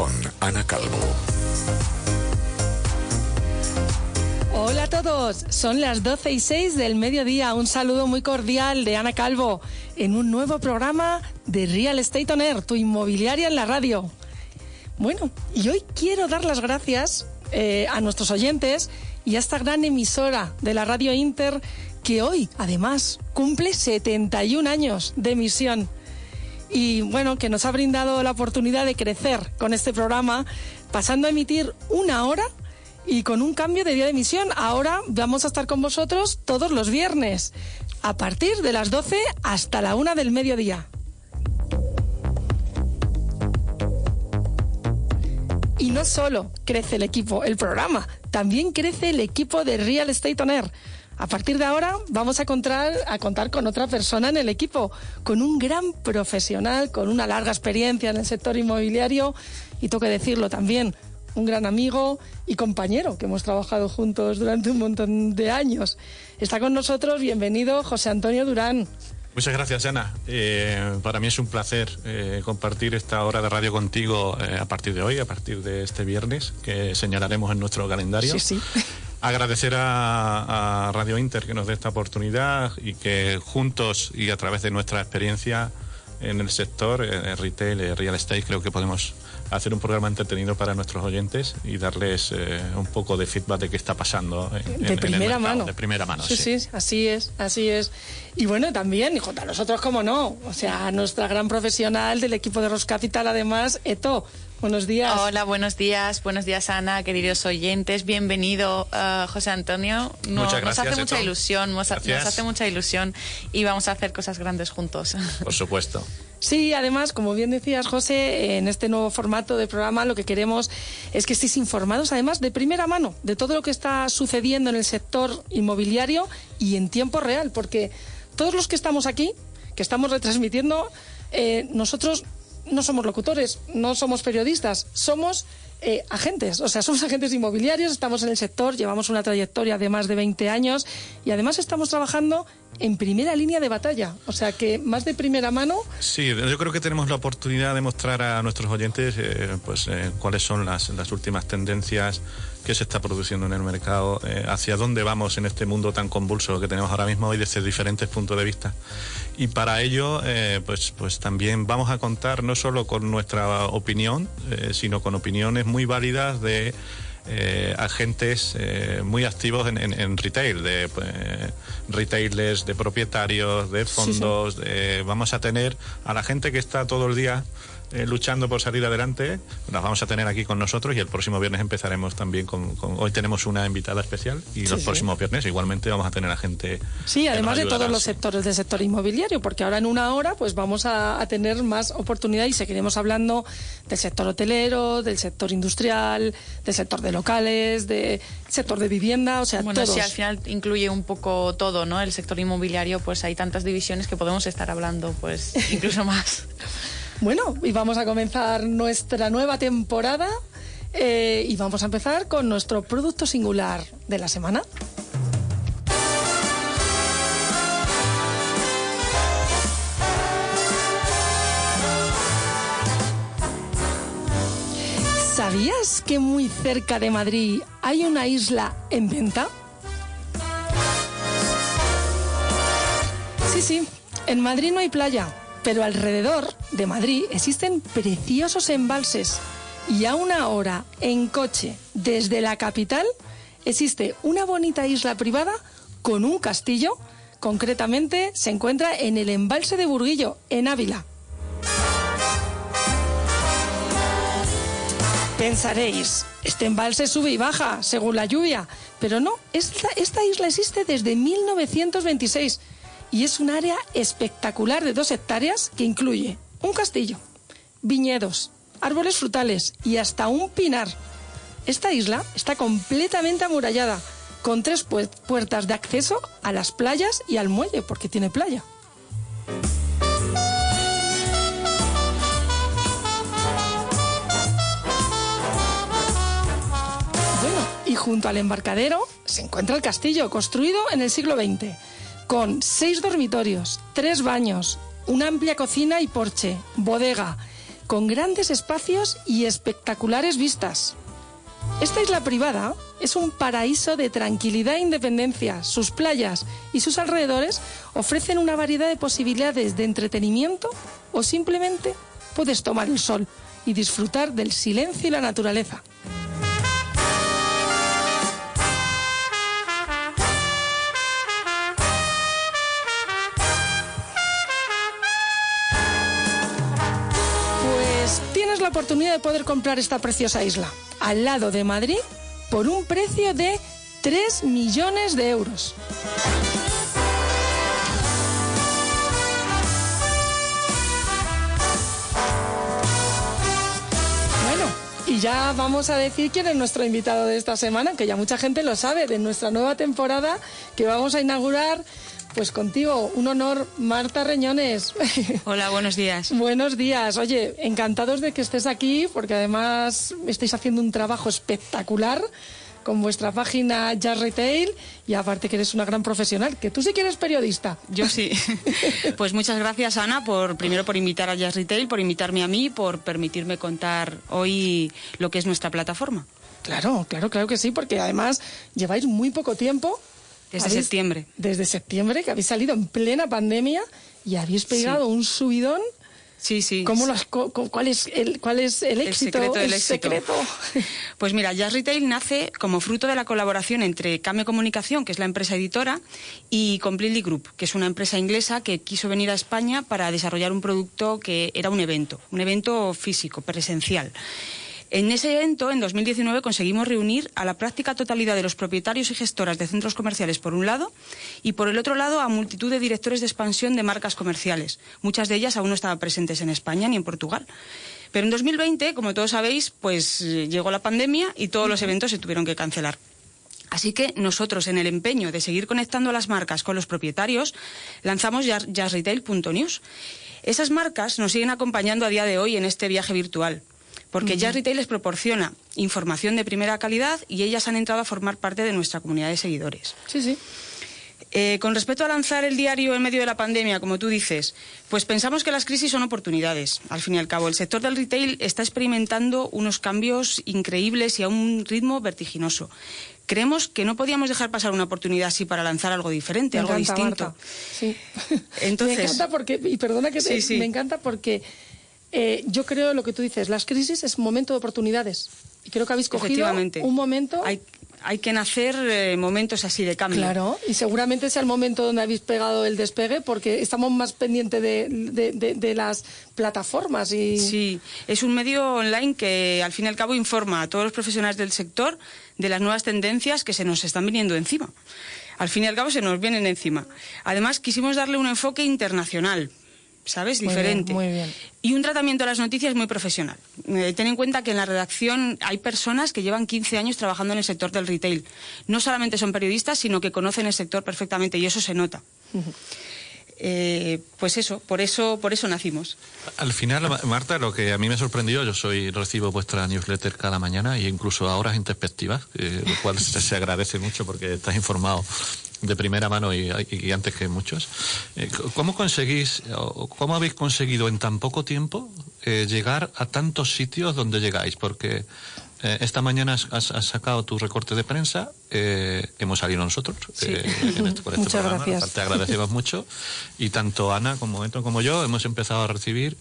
con Ana Calvo. Hola a todos, son las 12 y 6 del mediodía. Un saludo muy cordial de Ana Calvo en un nuevo programa de Real Estate On Air, tu inmobiliaria en la radio. Bueno, y hoy quiero dar las gracias eh, a nuestros oyentes y a esta gran emisora de la Radio Inter que hoy, además, cumple 71 años de emisión. Y bueno, que nos ha brindado la oportunidad de crecer con este programa, pasando a emitir una hora y con un cambio de día de emisión. Ahora vamos a estar con vosotros todos los viernes, a partir de las 12 hasta la 1 del mediodía. Y no solo crece el equipo, el programa, también crece el equipo de Real Estate On Air. A partir de ahora vamos a contar, a contar con otra persona en el equipo, con un gran profesional, con una larga experiencia en el sector inmobiliario y tengo que decirlo también, un gran amigo y compañero que hemos trabajado juntos durante un montón de años. Está con nosotros, bienvenido José Antonio Durán. Muchas gracias, Ana. Eh, para mí es un placer eh, compartir esta hora de radio contigo eh, a partir de hoy, a partir de este viernes, que señalaremos en nuestro calendario. Sí, sí. Agradecer a, Radio Inter que nos dé esta oportunidad y que juntos y a través de nuestra experiencia en el sector, en retail, real estate, creo que podemos hacer un programa entretenido para nuestros oyentes y darles eh, un poco de feedback de qué está pasando en, de primera mano. De primera mano, sí, sí. así es, así es. Y bueno, también, y a nosotros, como no, o sea, nuestra gran profesional del equipo de Ross Capital, además, Eto. Buenos días. Hola, buenos días. Buenos días, Ana, queridos oyentes. Bienvenido, uh, José Antonio. Muchas gracias, nos hace mucha ilusión, nos, nos hace mucha ilusión y vamos a hacer cosas grandes juntos. Por supuesto. Sí, además, como bien decías, José, en este nuevo formato de programa lo que queremos es que estéis informados, además, de primera mano de todo lo que está sucediendo en el sector inmobiliario y en tiempo real, porque todos los que estamos aquí, que estamos retransmitiendo, eh, nosotros no somos locutores, no somos periodistas, somos eh, agentes, o sea, somos agentes inmobiliarios, estamos en el sector, llevamos una trayectoria de más de 20 años y además estamos trabajando en primera línea de batalla, o sea que más de primera mano. Sí, yo creo que tenemos la oportunidad de mostrar a nuestros oyentes eh, pues eh, cuáles son las, las últimas tendencias que se está produciendo en el mercado, hacia dónde vamos en este mundo tan convulso que tenemos ahora mismo y desde diferentes puntos de vista. Y para ello, pues, pues también vamos a contar no solo con nuestra opinión, sino con opiniones muy válidas de eh, agentes eh, muy activos en, retail, de retailers, de propietarios, de fondos. vamos a tener a la gente que está todo el día eh, luchando por salir adelante. Las vamos a tener aquí con nosotros y el próximo viernes empezaremos también con... hoy tenemos una invitada especial y los próximos viernes igualmente vamos a tener a gente... Sí, además de todos los sectores del sector inmobiliario, porque ahora en una hora pues vamos a, tener más oportunidad y seguiremos hablando del sector hotelero, del sector industrial, del sector de locales, del sector de vivienda, o sea, bueno, si al final incluye un poco todo, ¿no? El sector inmobiliario, pues hay tantas divisiones que podemos estar hablando, pues incluso más. Bueno, y vamos a comenzar nuestra nueva temporada eh, y vamos a empezar con nuestro producto singular de la semana. ¿Sabías que muy cerca de Madrid hay una isla en venta? Sí, sí, en Madrid no hay playa, pero alrededor de Madrid existen preciosos embalses y a una hora en coche desde la capital existe una bonita isla privada con un castillo. Concretamente se encuentra en el embalse de Burguillo, en Ávila. Pensaréis, este embalse sube y baja según la lluvia, pero no, esta, esta isla existe desde 1926 y es un área espectacular de dos hectáreas que incluye un castillo, viñedos, árboles frutales y hasta un pinar. Esta isla está completamente amurallada, con tres puertas de acceso a las playas y al muelle, porque tiene playa. Bueno, y junto al embarcadero se encuentra el castillo, construido en el siglo XX con seis dormitorios, tres baños, una amplia cocina y porche, bodega, con grandes espacios y espectaculares vistas. Esta isla privada es un paraíso de tranquilidad e independencia. Sus playas y sus alrededores ofrecen una variedad de posibilidades de entretenimiento o simplemente puedes tomar el sol y disfrutar del silencio y la naturaleza. Oportunidad de poder comprar esta preciosa isla al lado de Madrid por un precio de 3 millones de euros. Bueno, y ya vamos a decir quién es nuestro invitado de esta semana, que ya mucha gente lo sabe, de nuestra nueva temporada que vamos a inaugurar. Pues contigo, un honor, Marta Reñones. Hola, buenos días. Buenos días. Oye, encantados de que estés aquí, porque además estáis haciendo un trabajo espectacular con vuestra página Jazz Retail y aparte que eres una gran profesional, que tú sí que eres periodista. Yo sí. Pues muchas gracias Ana por primero por invitar a Jazz Retail, por invitarme a mí, por permitirme contar hoy lo que es nuestra plataforma. Claro, claro, claro que sí, porque además lleváis muy poco tiempo. Desde Habéis- septiembre. Desde septiembre, que habéis salido en plena pandemia y habéis pegado un subidón. Sí, sí. ¿Cómo co- cuál, es el, ¿Cuál es el éxito? secreto del el éxito. secreto? Pues mira, Jazz Retail nace como fruto de la colaboración entre Came Comunicación, que es la empresa editora, y Completely Group, que es una empresa inglesa que quiso venir a España para desarrollar un producto que era un evento, un evento físico, presencial. En ese evento, en 2019, conseguimos reunir a la práctica totalidad de los propietarios y gestoras de centros comerciales por un lado y por el otro lado a multitud de directores de expansión de marcas comerciales. Muchas de ellas aún no estaban presentes en España ni en Portugal. Pero en 2020, como todos sabéis, pues eh, llegó la pandemia y todos los eventos se tuvieron que cancelar. Así que nosotros, en el empeño de seguir conectando a las marcas con los propietarios, lanzamos jazz- jazzretail.news. Esas marcas nos siguen acompañando a día de hoy en este viaje virtual, porque Jazz Retail les proporciona información de primera calidad y ellas han entrado a formar parte de nuestra comunidad de seguidores. Sí, sí. Eh, con respecto a lanzar el diario en medio de la pandemia, como tú dices, pues pensamos que las crisis son oportunidades. Al fin y al cabo, el sector del retail está experimentando unos cambios increíbles y a un ritmo vertiginoso. Creemos que no podíamos dejar pasar una oportunidad así para lanzar algo diferente, Me algo encanta, distinto. Marta. Sí. Entonces- me encanta porque, y perdona que te, Sí, sí. me encanta porque eh, yo creo lo que tú dices, las crisis es momento de oportunidades. Y creo que habéis cogido un momento. Hay, hay que nacer eh, momentos así de cambio. Claro, y seguramente sea el momento donde habéis pegado el despegue porque estamos más pendientes de, de- de- de las plataformas y Sí, es un medio online que al fin y al cabo informa a todos los profesionales del sector de las nuevas tendencias que se nos están viniendo encima. Al fin y al cabo se nos vienen encima. Además, quisimos darle un enfoque internacional, ¿sabes? Muy bien, Diferente. muy bien. Y un tratamiento de las noticias muy profesional. Eh, ten en cuenta que en la redacción hay personas que llevan 15 años trabajando en el sector del retail. No solamente son periodistas, sino que conocen el sector perfectamente y eso se nota. Eh, pues eso, por eso, por eso nacimos. Al final, Ma- Marta, lo que a mí me sorprendió, yo soy recibo vuestra newsletter cada mañana e incluso a horas introspectivas, eh, lo cual se, se agradece mucho porque estás informado de primera mano y, y antes que muchos. Eh, ¿Cómo conseguís, o cómo habéis conseguido en tan poco tiempo eh, llegar a tantos sitios donde llegáis? Porque eh, esta mañana has, has- sacado tu recorte de prensa, eh, hemos salido nosotros Sí. eh, en este- este Muchas programa, gracias. te agradecemos mucho y tanto Ana como Eto como yo hemos empezado a recibir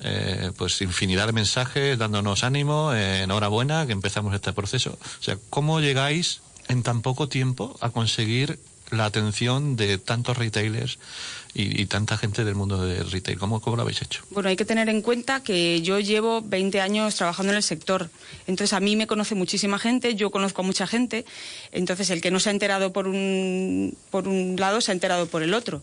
eh, pues infinidad de mensajes dándonos ánimo, eh, enhorabuena que empezamos este proceso. O sea, ¿cómo llegáis en tan poco tiempo a conseguir la atención de tantos retailers y, tanta gente del mundo del retail? ¿Cómo, ¿Cómo lo habéis hecho? Bueno, hay que tener en cuenta que yo llevo 20 años trabajando en el sector. Entonces, a mí me conoce muchísima gente, yo conozco a mucha gente. Entonces, el que no se ha enterado por un, por un lado, se ha enterado por el otro.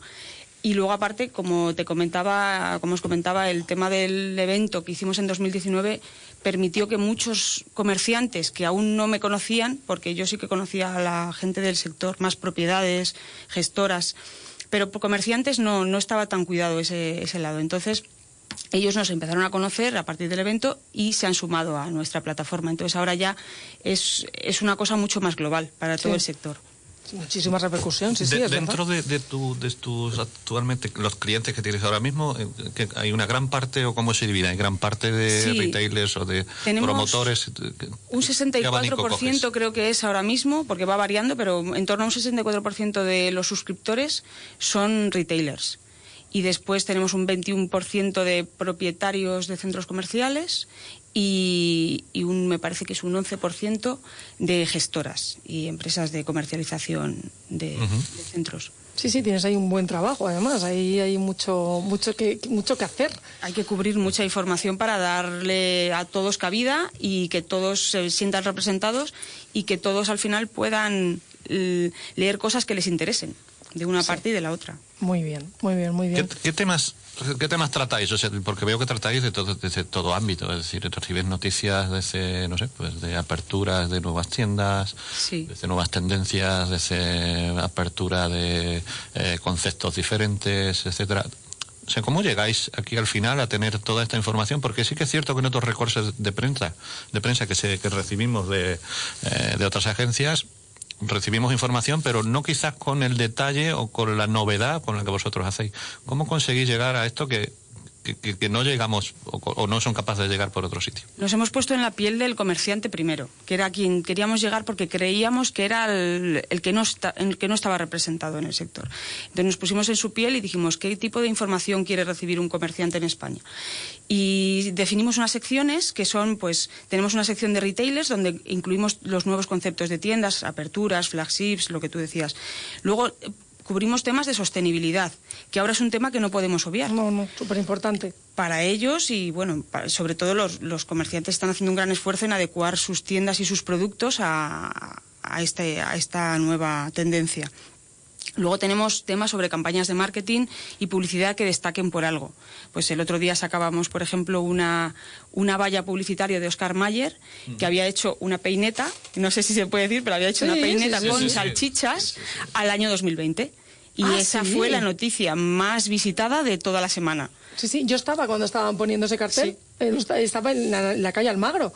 Y luego, aparte, como te comentaba, como os comentaba, el tema del evento que hicimos en 2019 permitió que muchos comerciantes que aún no me conocían, porque yo sí que conocía a la gente del sector, más propiedades, gestoras, pero por comerciantes no, no estaba tan cuidado ese, ese lado. Entonces, ellos nos empezaron a conocer a partir del evento y se han sumado a nuestra plataforma. Entonces ahora ya es, es una cosa mucho más global para todo Sí. el sector. Muchísima repercusión, sí, sí. De, dentro de, de, tu, de, tus actualmente los clientes que tienes ahora mismo, eh, que hay una gran parte o cómo se divide, hay gran parte de sí. retailers o de promotores. Un 64% creo que es ahora mismo, porque va variando, pero en torno a un 64% de los suscriptores son retailers y después tenemos un 21% de propietarios de centros comerciales y, y, un, me parece que es un 11% de gestoras y empresas de comercialización de, uh -huh. de, centros. Sí, sí, tienes ahí un buen trabajo, además, ahí hay mucho, mucho, que, mucho que hacer. Hay que cubrir mucha información para darle a todos cabida y que todos se sientan representados y que todos al final puedan leer cosas que les interesen de una sí. parte y de la otra. Muy bien, muy bien, muy bien. ¿Qué, qué temas ¿Qué temas tratáis? O sea, porque veo que tratáis de todo, desde todo ámbito, es decir, recibes noticias desde, no sé, pues de aperturas de nuevas tiendas, sí. desde nuevas tendencias, desde apertura de eh, conceptos diferentes, etcétera. O sea, ¿cómo llegáis aquí al final a tener toda esta información? Porque sí que es cierto que en otros recortes de prensa, de prensa que, se, que recibimos de, eh, de otras agencias, recibimos información, pero no quizás con el detalle o con la novedad con la que vosotros hacéis. ¿Cómo conseguís llegar a esto que, que, no llegamos o, no son capaces de llegar por otro sitio? Nos hemos puesto en la piel del comerciante primero, que era quien queríamos llegar porque creíamos que era el que no estaba representado en el sector. Entonces nos pusimos en su piel y dijimos qué tipo de información quiere recibir un comerciante en España. Y definimos unas secciones que son, pues, tenemos una sección de retailers donde incluimos los nuevos conceptos de tiendas, aperturas, flagships, lo que tú decías. Luego cubrimos temas de sostenibilidad, que ahora es un tema que no podemos obviar. No, no, súper importante. Para ellos y, bueno, para, sobre todo los, los, comerciantes están haciendo un gran esfuerzo en adecuar sus tiendas y sus productos a, a, este, a esta nueva tendencia. Luego tenemos temas sobre campañas de marketing y publicidad que destaquen por algo. Pues el otro día sacábamos, por ejemplo, una, una valla publicitaria de Oscar Mayer mm. que había hecho una peineta, no sé si se puede decir, pero había hecho sí, una peineta sí, sí, con salchichas al año 2020. Y ah, esa fue la noticia más visitada de toda la semana. Sí, sí, yo estaba cuando estaban poniendo ese cartel, estaba en la, en la calle Almagro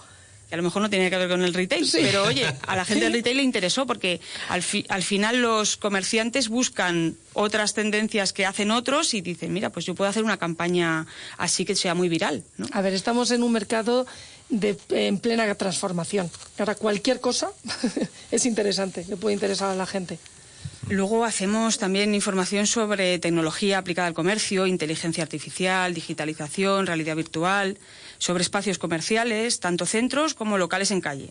que a lo mejor no tenía que ver con el retail, sí. pero oye, a la gente del retail le interesó porque al, fi, al, final los comerciantes buscan otras tendencias que hacen otros y dicen, mira, pues yo puedo hacer una campaña así que sea muy viral. ¿no? A ver, estamos en un mercado de, en plena transformación. Ahora cualquier cosa es interesante, le puede interesar a la gente. Luego hacemos también información sobre tecnología aplicada al comercio, inteligencia artificial, digitalización, realidad virtual, sobre espacios comerciales, tanto centros como locales en calle.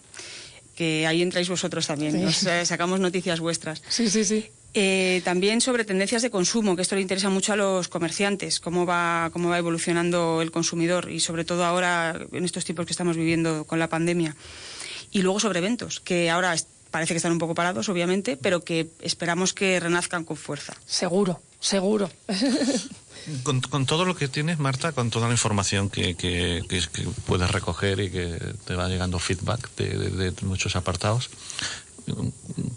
Que ahí entráis vosotros también, sí. nos eh, sacamos noticias vuestras. Sí, sí, sí. Eh, también sobre tendencias de consumo, que esto le interesa mucho a los comerciantes, cómo va, cómo va evolucionando el consumidor y sobre todo ahora en estos tiempos que estamos viviendo con la pandemia. Y luego sobre eventos, que ahora parece que están un poco parados, obviamente, pero que esperamos que renazcan con fuerza. Seguro, seguro. Con, todo lo que tienes, Marta, con toda la información que, que, que, puedes recoger y que te va llegando feedback de, muchos apartados,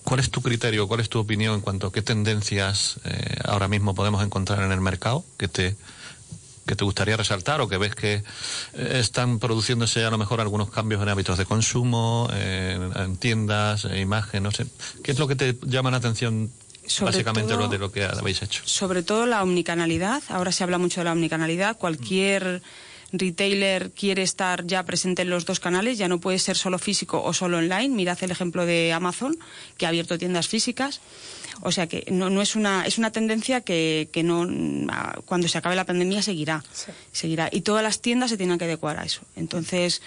¿cuál es tu criterio, cuál es tu opinión en cuanto a qué tendencias eh, ahora mismo podemos encontrar en el mercado que te, que te gustaría resaltar o que ves que eh, están produciéndose a lo mejor algunos cambios en hábitos de consumo, en, en tiendas, en imagen, no sé. ¿Qué es lo que te llama la atención sobre básicamente todo, lo de lo que habéis hecho? Sobre todo la omnicanalidad. Ahora se habla mucho de la omnicanalidad. Cualquier mm. retailer quiere estar ya presente en los dos canales, ya no puede ser solo físico o solo online. Mirad el ejemplo de Amazon, que ha abierto tiendas físicas. O sea que no, no es una es una tendencia que, que no cuando se acabe la pandemia seguirá sí. seguirá y todas las tiendas se tienen que adecuar a eso. Entonces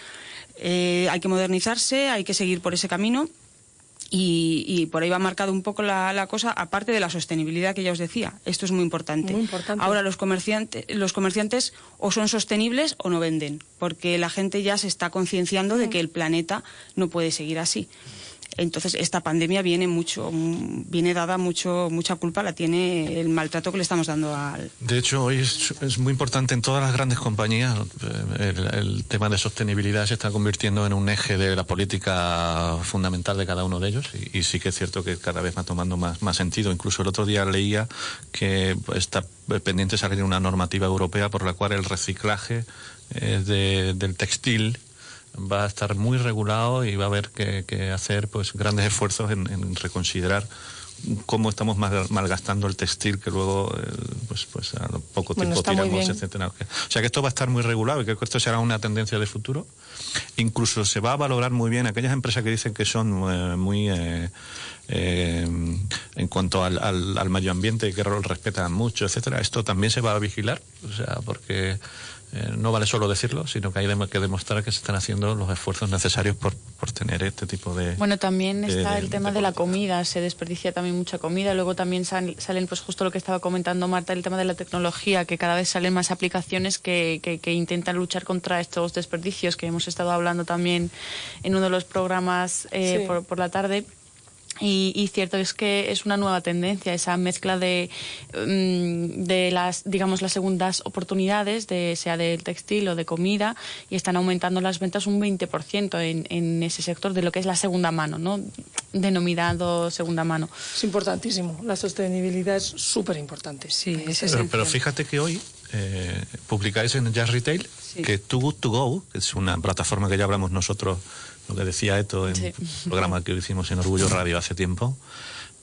eh, hay que modernizarse, hay que seguir por ese camino. Y, y, por ahí va marcado un poco la, la, cosa, aparte de la sostenibilidad que ya os decía. Esto es muy importante. Muy importante. Ahora los comerciantes, los comerciantes o son sostenibles o no venden, porque la gente ya se está concienciando de que el planeta no puede seguir así. Entonces, esta pandemia viene mucho, viene dada mucho, mucha culpa, la tiene el maltrato que le estamos dando al. De hecho, hoy es, muy importante en todas las grandes compañías. El, el, tema de sostenibilidad se está convirtiendo en un eje de la política fundamental de cada uno de ellos. Y, sí que es cierto que cada vez va tomando más, sentido. Incluso el otro día leía que está pendiente salir una normativa europea por la cual el reciclaje eh, de, del textil va a estar muy regulado y va a haber que, que hacer pues grandes esfuerzos en, en, reconsiderar cómo estamos malgastando el textil que luego, eh, pues, pues a poco tiempo tiramos, etcétera. O sea que esto va a estar muy regulado y que esto será una tendencia de futuro. Incluso se va a valorar muy bien aquellas empresas que dicen que son eh, muy eh, en cuanto al, al, medio ambiente que respetan mucho, etcétera. Esto también se va a vigilar, o sea, porque eh, no vale solo decirlo, sino que hay que demostrar que se están haciendo los esfuerzos necesarios por, por tener este tipo de... Bueno, también está el tema de, la comida, se desperdicia también mucha comida, luego también salen, pues justo lo que estaba comentando Marta, el tema de la tecnología, que cada vez salen más aplicaciones que, que, intentan luchar contra estos desperdicios, que hemos estado hablando también en uno de los programas eh, por, por la tarde. Y, cierto es que es una nueva tendencia esa mezcla de, mm, de las digamos las segundas oportunidades de sea del textil o de comida y están aumentando las ventas un 20% en, en ese sector de lo que es la segunda mano no denominado segunda mano. Es importantísimo. La sostenibilidad es súper importante sí es pero, pero, fíjate que hoy eh, publicáis en Jazz Retail que Too Good To Go que es una plataforma que ya hablamos nosotros lo que decía Eto en el programa que hicimos en Orgullo Radio hace tiempo,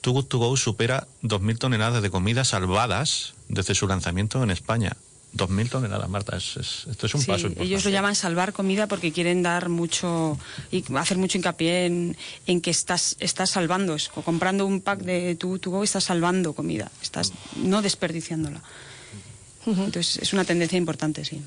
Too Good To Go supera 2.000 toneladas de comida salvadas desde su lanzamiento en España. 2.000 toneladas, Marta. esto es un paso importante. Ellos lo llaman salvar comida porque quieren dar mucho y hacer mucho hincapié en, que estás, estás salvando. O comprando un pack de Too To Go estás salvando comida, estás no desperdiciándola. Entonces es una tendencia importante, sí.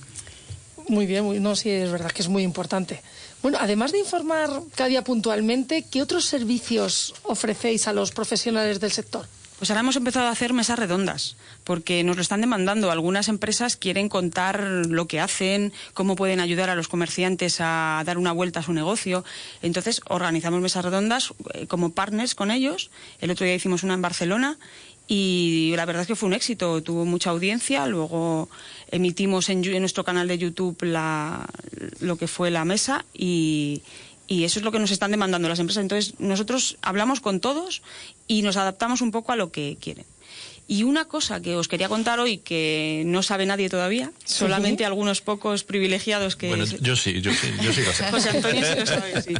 Muy bien, no, sí, es verdad que es muy importante. Bueno, además de informar cada día puntualmente, ¿qué otros servicios ofrecéis a los profesionales del sector? Pues ahora hemos empezado a hacer mesas redondas, porque nos lo están demandando. Algunas empresas quieren contar lo que hacen, cómo pueden ayudar a los comerciantes a dar una vuelta a su negocio. Entonces organizamos mesas redondas eh, como partners con ellos. El otro día hicimos una en Barcelona y la verdad es que fue un éxito, tuvo mucha audiencia, luego emitimos en, nuestro canal de YouTube lo que fue la mesa y, y eso es lo que nos están demandando las empresas. Entonces nosotros hablamos con todos y nos adaptamos un poco a lo que quieren. Y una cosa que os quería contar hoy que no sabe nadie todavía, solamente algunos pocos privilegiados que... Bueno, yo sí, yo sí, yo sí lo sé. José Antonio sí lo sabe, sí.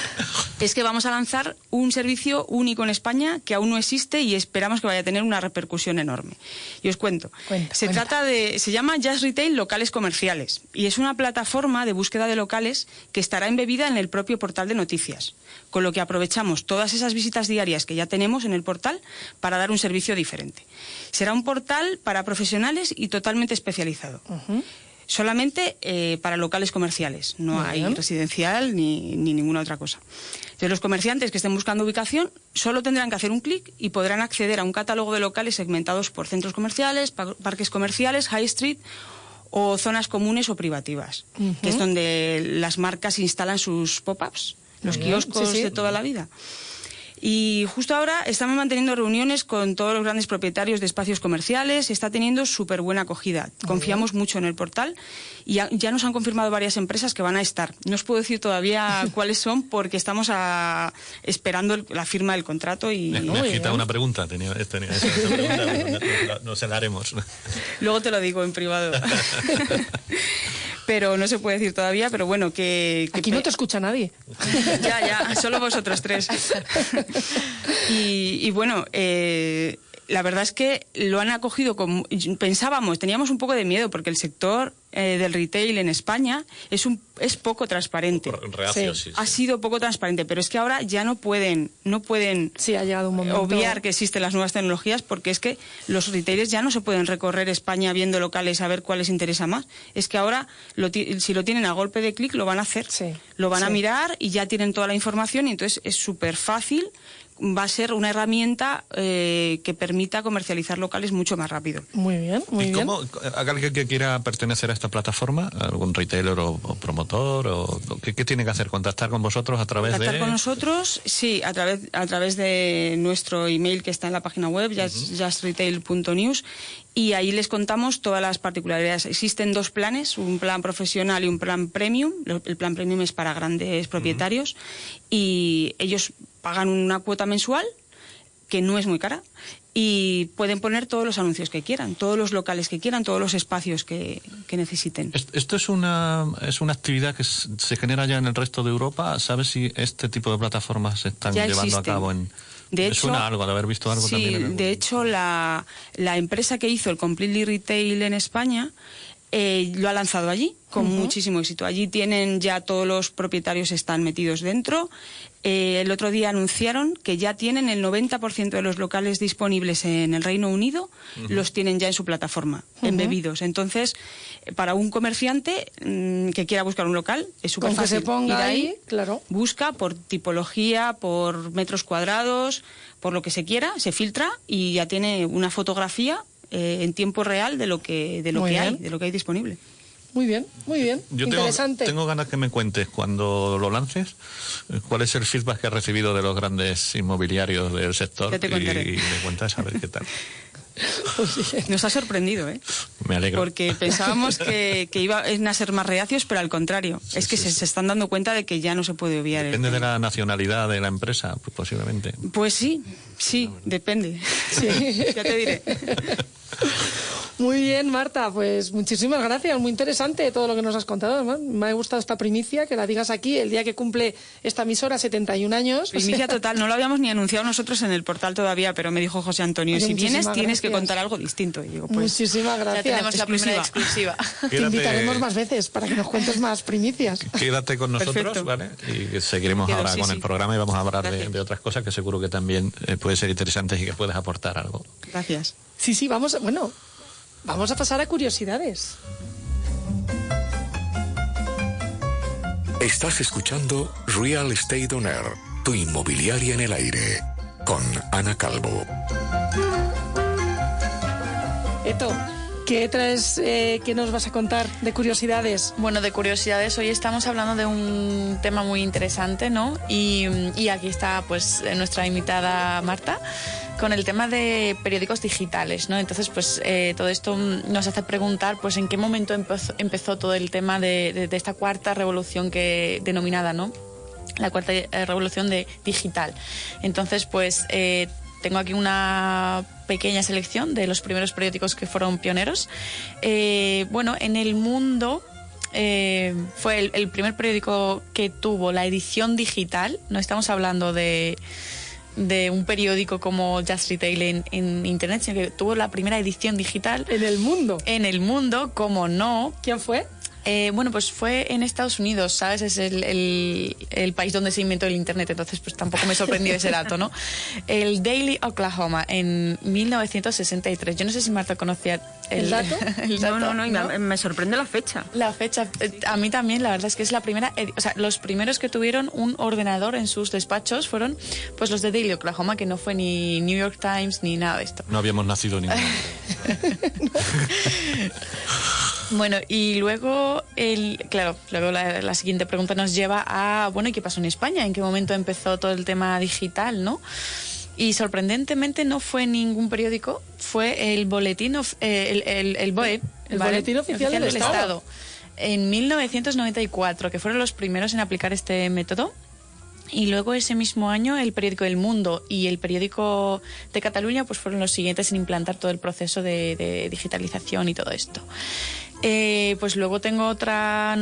es que vamos a lanzar un servicio único en España que aún no existe y esperamos que vaya a tener una repercusión enorme. Y os cuento. se trata de... Se llama Jazz Retail Locales Comerciales y es una plataforma de búsqueda de locales que estará embebida en el propio portal de noticias con lo que aprovechamos todas esas visitas diarias que ya tenemos en el portal para dar un servicio diferente. Será un portal para profesionales y totalmente especializado. Solamente eh, para locales comerciales, no hay residencial ni, ninguna otra cosa. De los comerciantes que estén buscando ubicación solo tendrán que hacer un clic y podrán acceder a un catálogo de locales segmentados por centros comerciales, parques comerciales, high street o zonas comunes o privativas, que es donde las marcas instalan sus pop-ups los kioscos de toda la vida. Y justo ahora estamos manteniendo reuniones con todos los grandes propietarios de espacios comerciales, está teniendo súper buena acogida. Confiamos mucho en el portal y ya, nos han confirmado varias empresas que van a estar. No os puedo decir todavía cuáles son porque estamos esperando la firma del contrato y... Me, me una pregunta, tenía, tenía esa, pregunta, no, se la haremos. Luego te lo digo en privado. pero no se puede decir todavía, pero bueno, que... Aquí no te escucha nadie. ya, ya, solo vosotros tres. y, bueno, eh, la verdad es que lo han acogido como pensábamos, teníamos un poco de miedo porque el sector eh, del retail en España es un es poco transparente. Ha sido poco transparente, pero es que ahora ya no pueden no pueden ha llegado un obviar que existen las nuevas tecnologías porque es que los retailers ya no se pueden recorrer España viendo locales a ver cuál les interesa más. Es que ahora si lo tienen a golpe de clic lo van a hacer. Lo van a mirar y ya tienen toda la información y entonces es súper fácil va a ser una herramienta eh, que permita comercializar locales mucho más rápido. Muy bien, muy ¿Y cómo, alguien que quiera pertenecer a esta plataforma, algún retailer o, promotor, o, ¿qué, tiene que hacer? ¿Contactar con vosotros a través de...? Contactar con nosotros, sí, a través, a través de nuestro email que está en la página web, justretail.news, y ahí les contamos todas las particularidades. Existen dos planes, un plan profesional y un plan premium. El plan premium es para grandes propietarios y ellos pagan una cuota mensual que no es muy cara, y pueden poner todos los anuncios que quieran, todos los locales que quieran, todos los espacios que, que necesiten. Esto es una, es una actividad que se genera ya en el resto de Europa. ¿Sabes si este tipo de plataformas se están llevando a cabo en... De hecho, suena algo, de haber visto algo sí, también. En de hecho, la, la empresa que hizo el Completely Retail en España eh, lo ha lanzado allí con muchísimo éxito. Allí tienen ya todos los propietarios están metidos dentro. Eh, el otro día anunciaron que ya tienen el 90% de los locales disponibles en el Reino Unido, los tienen ya en su plataforma, embebidos. Entonces, eh, para un comerciante mm, que quiera buscar un local, es súper fácil. se ponga Ir ahí, claro. Busca por tipología, por metros cuadrados, por lo que se quiera, se filtra y ya tiene una fotografía eh, en tiempo real de lo que de lo Muy que hay, de lo que hay disponible. Muy bien, muy bien. Yo Interesante. tengo ganas que me cuentes cuando lo lances cuál es el feedback que has recibido de los grandes inmobiliarios del sector Ya te y, contaré. y me cuentas a ver qué tal. Nos ha sorprendido, ¿eh? Me alegro. Porque pensábamos que, que iban a ser más reacios, pero al contrario. es que sí, se, sí. se están dando cuenta de que ya no se puede obviar. el- Depende de la nacionalidad de la empresa, pues, posiblemente. Pues sí, sí, depende. ya te diré. Muy bien, Marta, pues muchísimas gracias, muy interesante todo lo que nos has contado. Me ha gustado esta primicia, que la digas aquí el día que cumple esta emisora 71 años. Primicia total, no lo habíamos ni anunciado nosotros en el portal todavía, pero me dijo José Antonio, Oye, si vienes tienes que contar algo distinto. Y digo, pues, Muchísimas Ya gracias. tenemos la primera exclusiva. exclusiva. Te Quédate- invitaremos más veces para que nos cuentes más primicias. Quédate con nosotros, Perfecto. ¿vale? Y seguiremos Quedo, ahora sí, con sí. el programa y vamos a hablar de, otras cosas que seguro que también eh, pueden ser interesantes y que puedes aportar algo. gracias. Sí, sí, vamos, bueno, vamos a pasar a curiosidades. Estás escuchando Real Estate On Air, tu inmobiliaria en el aire, con Ana Calvo. Eto, ¿qué traes, eh, qué nos vas a contar de curiosidades? Bueno, de curiosidades, hoy estamos hablando de un tema muy interesante, ¿no? Y, y aquí está, pues, nuestra invitada Marta con el tema de periódicos digitales, ¿no? Entonces, pues, eh, todo esto nos hace preguntar, pues, en qué momento empezó, todo el tema de, esta cuarta revolución que denominada, ¿no? La cuarta eh, revolución de digital. Entonces, pues, eh, tengo aquí una pequeña selección de los primeros periódicos que fueron pioneros. Eh, bueno, en el mundo eh, fue el primer periódico que tuvo la edición digital. No estamos hablando de, de un periódico como Just Retail en, en Internet, sino que tuvo la primera edición digital En el mundo. en el mundo, como no. ¿Quién fue? Eh, bueno, pues fue en Estados Unidos, ¿sabes? Es el, el- el país donde se inventó el Internet, entonces pues tampoco me sorprendió ese dato, ¿no? El Daily Oklahoma en 1963. Yo no sé si Marta conocía el, ¿El dato? el dato, No, no, no, y me- me sorprende la fecha. La fecha, eh, a mí también, la verdad es que es la primera, o sea, los primeros que tuvieron un ordenador en sus despachos fueron pues los de Daily Oklahoma, que no fue ni New York Times ni nada de esto. No habíamos nacido ninguno. Bueno, y luego, el, claro, luego la, la siguiente pregunta nos lleva a, bueno, ¿y qué pasó en España? ¿En qué momento empezó todo el tema digital, no? Y sorprendentemente no fue ningún periódico, fue el boletín, of- eh, el, el, el BOE, El Boletín Oficial del Estado. en 1994, que fueron los primeros en aplicar este método. Y luego ese mismo año el periódico El Mundo y el periódico de Cataluña pues fueron los siguientes en implantar todo el proceso de, de digitalización y todo esto. Eh, pues luego tengo otra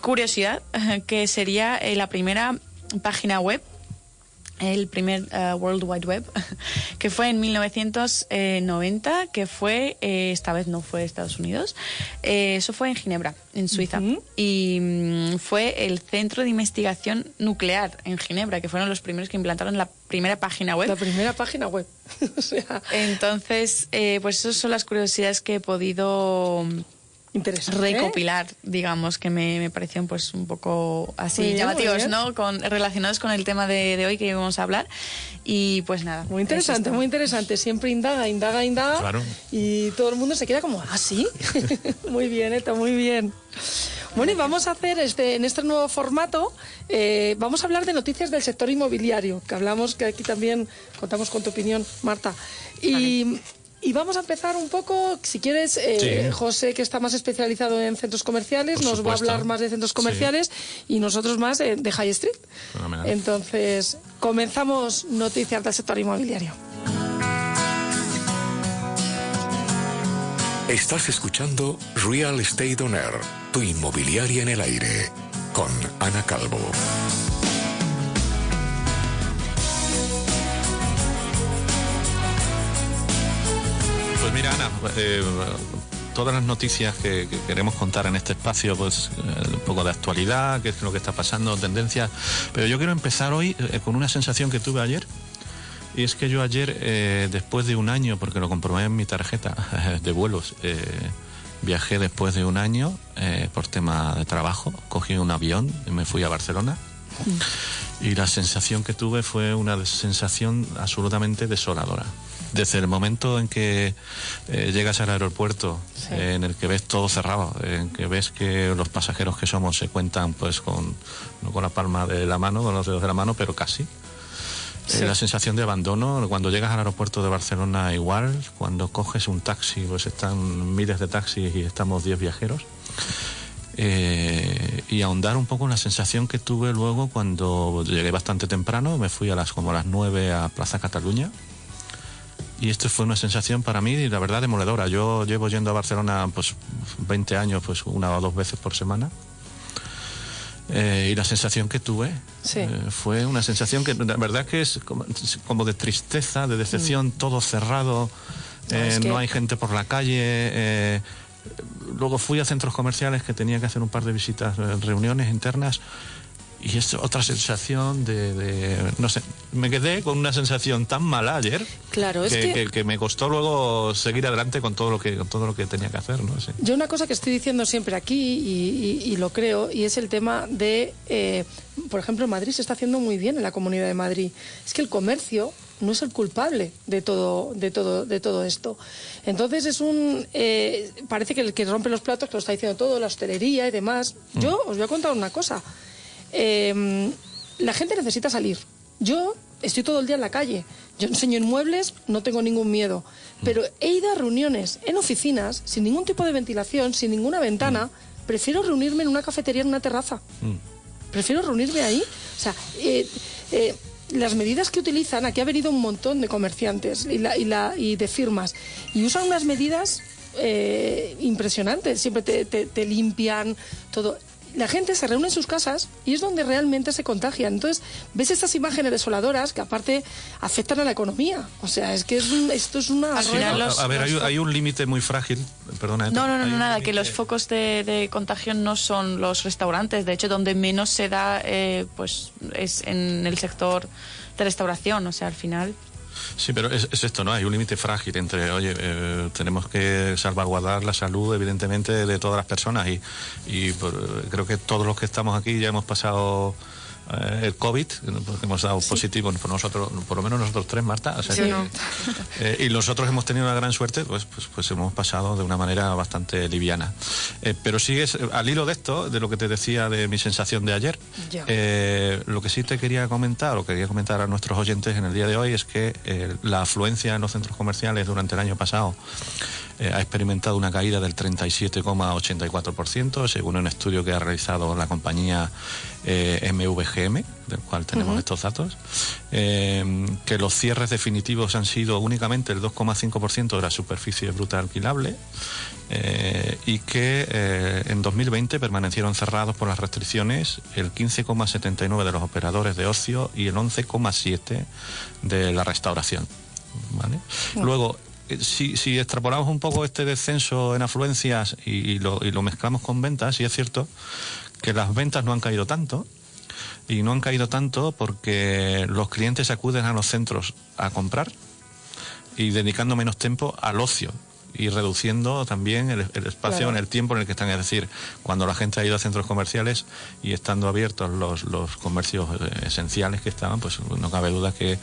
curiosidad que sería eh, la primera página web el primer eh, World Wide Web, que fue en 1990, que fue, eh, esta vez no fue Estados Unidos, eso fue en Ginebra, en Suiza. Y mm, fue el Centro de Investigación Nuclear en Ginebra, que fueron los primeros que implantaron la primera página web. La primera página web. o sea, Entonces, pues esas son las curiosidades que he podido. Recopilar, digamos, que me, me parecieron pues un poco así Muy bien, llamativos. ¿no? Con, relacionados con el tema de, de hoy que íbamos a hablar. Y pues nada. Muy interesante, eso muy interesante. Siempre indaga, indaga, indaga. Claro. Y todo el mundo se queda como, ah, sí. muy bien, Eto, muy bien. Bueno, y vamos a hacer este, en este nuevo formato, eh, vamos a hablar de noticias del sector inmobiliario, que hablamos, que aquí también contamos con tu opinión, Marta. Y, y vamos a empezar un poco, si quieres. Eh, José, que está más especializado en centros comerciales, nos va a hablar más de centros comerciales y nosotros más eh, de High Street. Entonces, comenzamos noticias del sector inmobiliario. Estás escuchando Real Estate On Air, tu inmobiliaria en el aire, con Ana Calvo. Pues mira, Ana, eh, todas las noticias que, que queremos contar en este espacio, pues eh, un poco de actualidad, qué es lo que está pasando, tendencias, pero yo quiero empezar hoy eh, con una sensación que tuve ayer. Y es que yo ayer, eh, después de un año, porque lo comprobé en mi tarjeta de vuelos, viajé después de un año por tema de trabajo, cogí un avión y me fui a Barcelona. Y la sensación que tuve fue una sensación absolutamente desoladora. Desde el momento en que eh, llegas al aeropuerto, Sí. eh, en el que ves todo cerrado, en que ves que los pasajeros que somos se cuentan pues con, no con la palma de la mano, con los dedos de la mano, pero casi. Eh, la sensación de abandono, cuando llegas al aeropuerto de Barcelona igual, cuando coges un taxi, pues están miles de taxis y estamos 10 viajeros. Eh, y ahondar un poco en la sensación que tuve luego cuando llegué bastante temprano, me fui a las como a las 9 a Plaza Cataluña. Y esto fue una sensación para mí, la verdad, demoledora. Yo llevo yendo a Barcelona pues 20 años, pues una o dos veces por semana. Eh, y la sensación que tuve Sí. eh, fue una sensación que la verdad que es como, como de tristeza, de decepción, todo cerrado, No, eh, que- no hay gente por la calle. luego fui a centros comerciales que tenía que hacer un par de visitas, reuniones internas. Y es otra sensación de, de- no sé, me quedé con una sensación tan mala ayer Claro, es que, que- que- que me costó luego seguir adelante con todo lo que con todo lo que tenía que hacer, ¿no? Sí. Yo una cosa que estoy diciendo siempre aquí y, y- y lo creo, y es el tema de, eh, por ejemplo, en Madrid se está haciendo muy bien en la Comunidad de Madrid. Es que el comercio no es el culpable de todo, de todo, de todo esto. Entonces es un, eh, parece que el que rompe los platos, que lo está diciendo todo, la hostelería y demás. Yo os voy a contar una cosa. Eh, la gente necesita salir. Yo estoy todo el día en la calle. Yo enseño inmuebles, no tengo ningún miedo. Pero he ido a reuniones en oficinas, sin ningún tipo de ventilación, sin ninguna ventana. Prefiero reunirme en una cafetería, en una terraza. Prefiero reunirme ahí. O sea, eh, eh, las medidas que utilizan, aquí ha venido un montón de comerciantes y, la- y la- y de firmas, y usan unas medidas eh, impresionantes. Siempre te, te- te limpian todo. La gente se reúne en sus casas y es donde realmente se contagian. Entonces, ves estas imágenes desoladoras que aparte afectan a la economía. O sea, es que es un- esto es una... Al Sí, final a- los- a, ver, los hay, un límite muy frágil, perdona. No, no, no, hay no, nada, que los focos de, de contagio no son los restaurantes. De hecho, donde menos se da, eh, pues es en el sector de restauración. O sea, al final. Sí, pero es, es esto, ¿no? Hay un límite frágil entre, oye, eh, tenemos que salvaguardar la salud, evidentemente, de todas las personas y, y por- creo que todos los que estamos aquí ya hemos pasado eh, el COVID, porque hemos dado positivo por nosotros, por lo menos nosotros tres, Marta. o sea Sí. que- no. eh, y nosotros hemos tenido una gran suerte, pues, pues, pues hemos pasado de una manera bastante liviana. Eh, pero sigues, eh, al hilo de esto, de lo que te decía de mi sensación de ayer, lo que sí te quería comentar, o quería comentar a nuestros oyentes en el día de hoy, es que la afluencia en los centros comerciales durante el año pasado eh, ha experimentado una caída del 37,84%, según un estudio que ha realizado la compañía eh, MVGM, del cual tenemos estos datos, eh, que los cierres definitivos han sido únicamente el 2,5% de la superficie bruta alquilable eh, y que eh, en 2020 permanecieron cerrados por las restricciones el 15,79% de los operadores de ocio y el 11,7% de la restauración. ¿vale? Luego, eh, si, si extrapolamos un poco este descenso en afluencias y, y lo, y lo mezclamos con ventas, sí es cierto que las ventas no han caído tanto, y no han caído tanto porque los clientes acuden a los centros a comprar y dedicando menos tiempo al ocio y reduciendo también el, el espacio Claro. en el tiempo en el que están. Es decir, cuando la gente ha ido a centros comerciales y estando abiertos los, los comercios eh, esenciales que estaban, pues no cabe duda que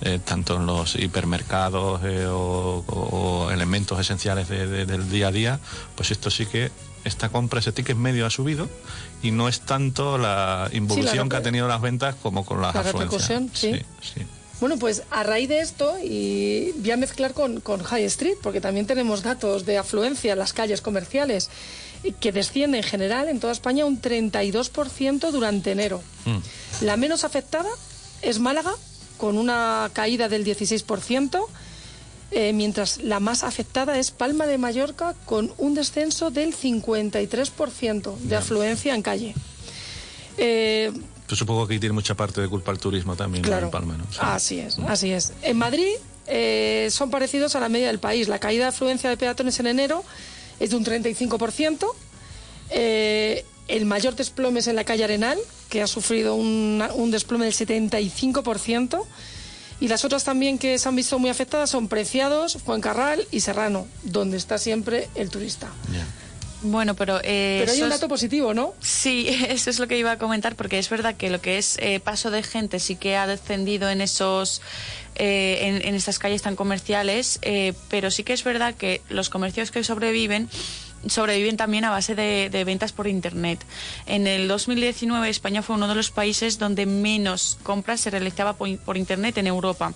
eh, tanto en los hipermercados eh, o, elementos esenciales de- de- del día a día, pues esto sí que esta compra, ese ticket medio ha subido y no es tanto la involución que ha tenido las ventas como con las la afluencias. repercusión, sí. sí, sí. Bueno, pues a raíz de esto, y voy a mezclar con, con High Street, porque también tenemos datos de afluencia en las calles comerciales, que desciende en general en toda España un 32% durante enero. Mm. La menos afectada es Málaga, con una caída del 16%. eh, mientras la más afectada es Palma de Mallorca con un descenso del 53% de afluencia en calle. Eh, Yo supongo que tiene mucha parte de culpa el turismo también claro, en Palma, ¿no? Así es, así es. En Madrid eh, son parecidos a la media del país. La caída de afluencia de peatones en enero es de un 35%. Eh, el mayor desplome es en la calle Arenal, que ha sufrido un, un desplome del 75%. Y las otras también que se han visto muy afectadas son Preciados, Fuencarral y Serrano, donde está siempre el turista. Bueno, pero... Eh, Pero hay un es- dato positivo, ¿no? Sí, eso es lo que iba a comentar, porque es verdad que lo que es eh, paso de gente sí que ha descendido en esos eh, en, en estas calles tan comerciales, eh, pero sí que es verdad que los comercios que sobreviven sobreviven también a base de, de ventas por internet. En el 2019 España fue uno de los países donde menos compras se realizaba por, por internet en Europa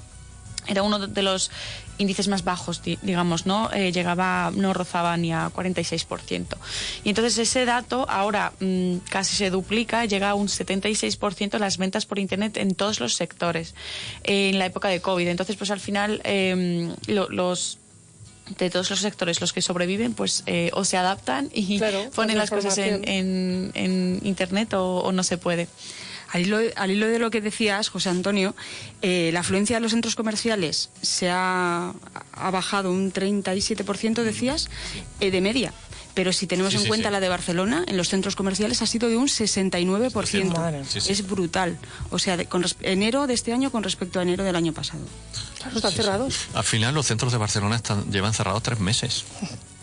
era uno de los índices más bajos, di- digamos, ¿no? Eh, llegaba, no rozaba ni a 46%. Y entonces ese dato ahora mm, casi se duplica, llega a un 76% las ventas por Internet en todos los sectores eh, en la época de COVID. Entonces, pues al final eh, lo- los de todos los sectores, los que sobreviven, pues eh, o se adaptan y Claro, ponen la las cosas en, en- en Internet o- o no se puede. Al hilo, al hilo de lo que decías, José Antonio, eh, la afluencia de los centros comerciales se ha, ha bajado un 37%, decías, eh, de media. Pero si tenemos Sí, en sí, cuenta sí. la de Barcelona, en los centros comerciales ha sido de un 69%. Madre. Sí, sí. Es brutal. O sea, de- con res- enero de este año con respecto a enero del año pasado. Claro, están cerrados. Al final los centros de Barcelona están, llevan cerrados tres meses.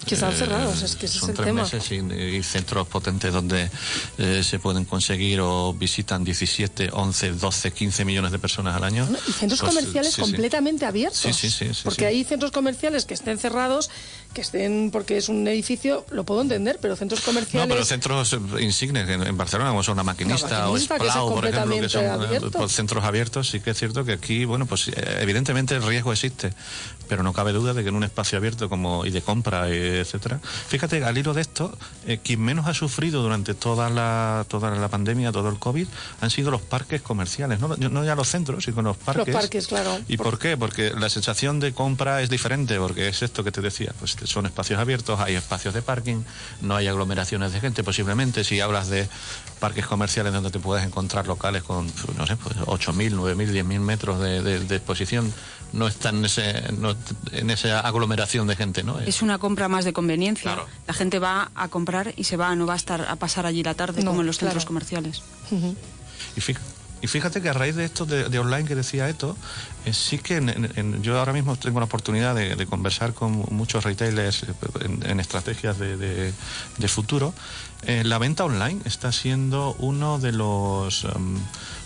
Que están Eh, cerrados, es que ese es son el tres tema. meses y, y centros potentes donde eh, se pueden conseguir o visitan 17, 11, 12, 15 millones de personas al año. Y centros Pues, comerciales sí, completamente abiertos. Sí, sí, sí, porque hay centros comerciales que estén cerrados, que estén porque es un edificio, lo puedo entender, pero centros No, comerciales. pero centros eh, insignes en, Barcelona, como son la maquinista, La Maquinista, o Esplau, por ejemplo, que son eh, abierto. pues, centros abiertos, sí que es cierto que aquí, bueno, pues eh, evidentemente el riesgo existe, pero no cabe duda de que en un espacio abierto como y de compra, etcétera. Fíjate, al hilo de esto, eh, quien menos ha sufrido durante toda la toda la pandemia, todo el COVID, han sido los parques comerciales, no, no ya los centros, sino los parques. parques, claro. ¿Y por qué? Porque la sensación de compra es diferente, porque es esto que te decía, pues son espacios abiertos, hay espacios de parking, no hay aglomeraciones de gente, posiblemente si hablas de parques comerciales donde te puedes encontrar locales con, no sé, pues 8.000, 9.000, 10.000 metros de, de- de exposición, no están en, ese, no- en esa aglomeración de gente, ¿no? Es una compra más de conveniencia. Claro. La gente va a comprar y se va, no va a estar a pasar allí la tarde No, como en los claro. centros comerciales. Y fí- y fíjate que a raíz de esto de, de online que decía esto, sí que en- yo ahora mismo tengo la oportunidad de, de conversar con muchos retailers eh, en, en estrategias de, de- de futuro. Eh, la venta online está siendo uno de los, em,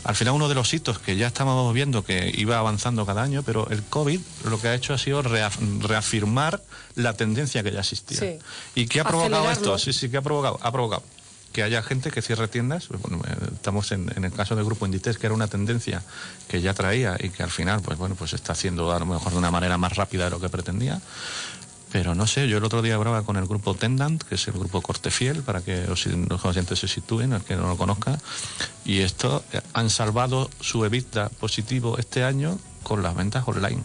al final uno de los hitos que ya estábamos viendo que iba avanzando cada año, pero el COVID lo que ha hecho ha sido reaf- reafirmar la tendencia que ya existía. Sí. ¿Y qué ha provocado esto? Sí, sí, que ha provocado? Ha provocado que haya gente que cierre tiendas. Bueno, eh, estamos en, el caso del grupo Inditex, que era una tendencia que ya traía y que al final, pues bueno, pues está haciendo a lo mejor de una manera más rápida de lo que pretendía. Pero no sé, yo el otro día hablaba con el grupo Tendant, que es el grupo Cortefiel, para que los, los oyentes se sitúen, el que no lo conozca, y esto eh, han salvado su EBITDA positivo este año con las ventas online.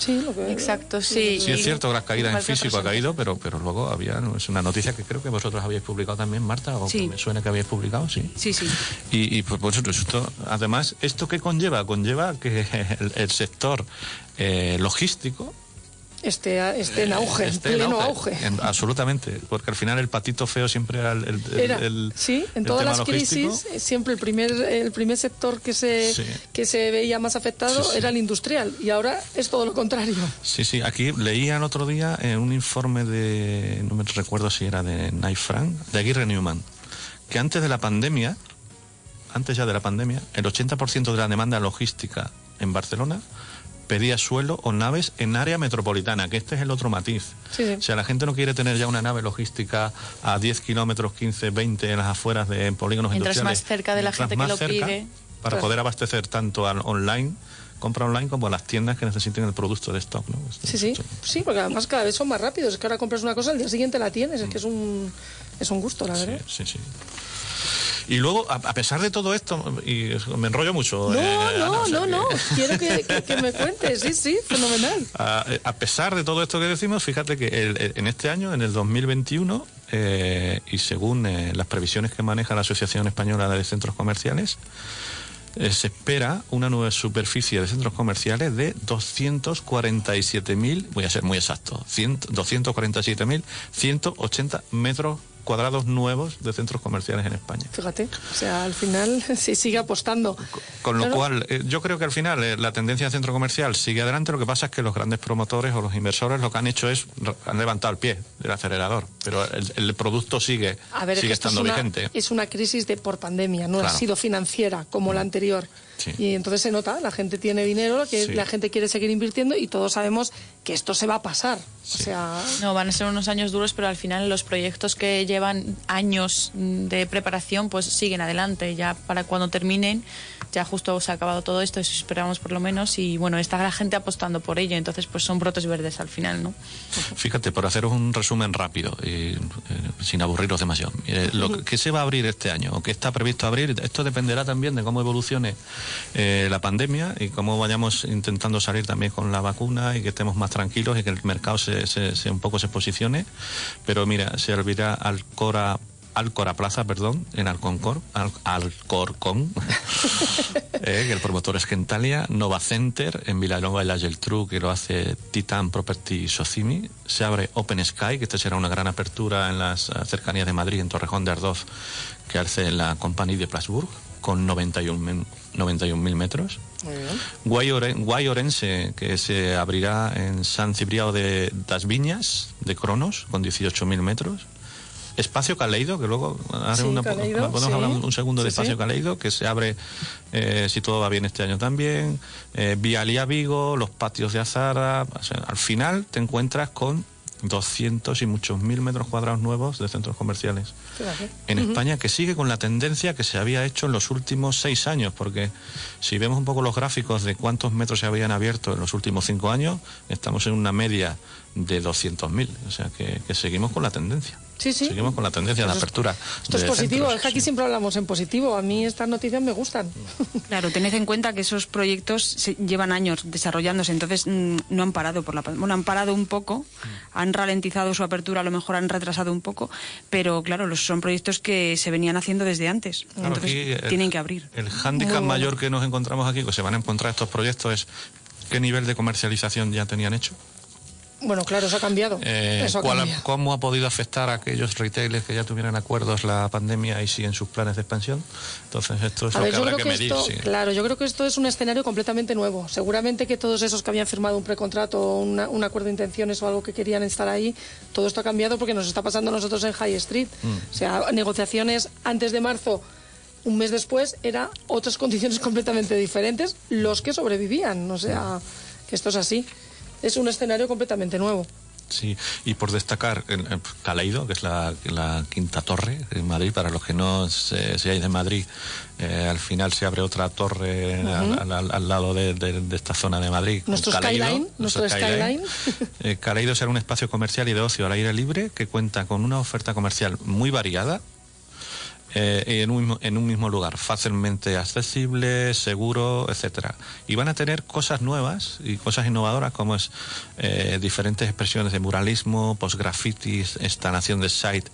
Sí, lo que. Exacto, sí. Sí, es cierto que las caídas en físico ha caído, pero, pero luego había, ¿no? es una noticia que creo que vosotros habéis publicado también, Marta, o Sí. que me suena que habéis publicado, sí. Sí, sí. Y, y pues, pues, esto, además, ¿esto qué conlleva? Conlleva que el, el sector eh, logístico Esté, esté en auge, en esté en pleno auge. en- absolutamente, porque al final el patito feo siempre era el, el- el- Era, el- sí, en el todas las logístico. crisis eh, siempre el primer el primer sector que se Sí. que se veía más afectado Sí, sí. era el industrial y ahora es todo lo contrario. Sí, sí, aquí leía el otro día eh, un informe de, no me recuerdo si era de Knight Frank, de Aguirre Newman, que antes de la pandemia, antes ya de la pandemia, el 80% de la demanda logística en Barcelona pedía suelo o naves en área metropolitana, que este es el otro matiz. Sí, sí. O sea, la gente no quiere tener ya una nave logística a 10 kilómetros, 15, 20 en las afueras de polígonos Mientras industriales. más cerca de la gente que lo pide. Para Claro. poder abastecer tanto al online, compra online, como a las tiendas que necesiten el producto de stock. ¿no? Sí, sí, sí, porque además cada vez son más rápidos. Es que ahora compras una cosa, al día siguiente la tienes. Es que es un, es un gusto, la verdad. Sí, sí, sí. Y luego, a, a pesar de todo esto, y me enrollo mucho. No, eh, Ana, no, o sea no, que- no. Quiero que, que- que me cuentes. Sí, sí, fenomenal. A, a pesar de todo esto que decimos, fíjate que el- el- en este año, en el 2021, eh, y según eh, las previsiones que maneja la Asociación Española de Centros Comerciales, eh, se espera una nueva superficie de centros comerciales de 247.000, voy a ser muy exacto, 100 247.180 metros cuadrados nuevos de centros comerciales en España. Fíjate, o sea, al final se sigue apostando. Con lo cual, eh, yo creo que al final eh, la tendencia del centro comercial sigue adelante. Lo que pasa es que los grandes promotores o los inversores lo que han hecho es han levantado el pie del acelerador, pero el, el producto sigue, A ver, es sigue que esto es estando una, vigente. es una crisis de por pandemia, no ha sido financiera como la anterior. Sí. Y entonces se nota, la gente tiene dinero, que Sí. la gente quiere seguir invirtiendo y todos sabemos que esto se va a pasar. O sea, No, van a ser unos años duros, pero al final los proyectos que llevan años mm, de preparación pues siguen adelante. Ya para cuando terminen, ya justo se ha acabado todo esto, eso esperamos por lo menos, y bueno, está la gente apostando por ello, entonces pues son brotes verdes al final, ¿no? Fíjate, por haceros un resumen rápido y eh, sin aburriros demasiado. Mire, lo que, se va a abrir este año o que está previsto abrir, esto dependerá también de cómo evolucione eh, la pandemia y cómo vayamos intentando salir también con la vacuna y que estemos más tranquilos y que el mercado se, se- se- un poco se posicione. Pero mira, se abrirá Alcora Alcora Plaza, perdón, en Alconcor, Al- Alcorcón, eh, que el promotor es Gentalia, Nova Center en Vilanova y la Geltrú, que lo hace Titan Property Socimi, se abre Open Sky, que esta será una gran apertura en las eh, cercanías de Madrid, en Torrejón de Ardoz, que hace la Compagnie de Plasburg, con 91.000 91.000 metros. Guay, Oren- Guay Orense, que se abrirá en San Cipriano de das Viñas, de Cronos, con 18.000 metros. Espacio Caleido, que luego haré Sí, una- Caleido, podemos sí. hablar un, un segundo de Sí. Espacio Caleido, que se abre, eh, si todo va bien este año también. Eh, Vialía Vigo, los patios de Azara. o sea, al final te encuentras con 200 y muchos mil metros cuadrados nuevos de centros comerciales en España que sigue con la tendencia que se había hecho en los últimos seis años, porque si vemos un poco los gráficos de cuántos metros se habían abierto en los últimos cinco años, estamos en una media de 200.000, o sea que, que seguimos con la tendencia. Sí, sí. Seguimos con la tendencia de apertura. Esto es de positivo, centros, es que aquí sí. siempre hablamos en positivo. A mí estas noticias me gustan. Claro, tened en cuenta que esos proyectos se- llevan años desarrollándose, entonces mm, no han parado por la bueno, han parado un poco, han ralentizado su apertura, a lo mejor han retrasado un poco, pero claro, los son proyectos que se venían haciendo desde antes, Claro, entonces eh, tienen que abrir. El hándicap mayor que nos encontramos aquí, que se van a encontrar estos proyectos, es qué nivel de comercialización ya tenían hecho. Bueno, claro, eso ha cambiado. Eh, eso ha ¿cuál ha- cambiado. ¿Cómo ha podido afectar a aquellos retailers que ya tuvieran acuerdos la pandemia y siguen sus planes de expansión? Entonces, esto es A lo ver, que habrá que que medir. esto, sí. claro, yo creo que esto es un escenario completamente nuevo. Seguramente que todos esos que habían firmado un precontrato o una- un acuerdo de intenciones o algo que querían estar ahí, todo esto ha cambiado porque nos está pasando a nosotros en High Street. Mm. O sea, negociaciones antes de marzo, un mes después, era otras condiciones completamente diferentes los que sobrevivían. O sea, que esto es así. Es un escenario completamente nuevo. Sí, y por destacar, Caleido, que es la, la quinta torre en Madrid, para los que no se, seáis de Madrid, eh, al final se abre otra torre al, al- al lado de, de- de esta zona de Madrid. Nuestro Caleido, skyline, nuestro skyline. Eh, Caleido será un espacio comercial y de ocio al aire libre que cuenta con una oferta comercial muy variada. Eh, en, un mismo, en un mismo lugar, fácilmente accesible, seguro, etcétera. Y van a tener cosas nuevas y cosas innovadoras como es eh, diferentes expresiones de muralismo, postgrafitis, instalación de site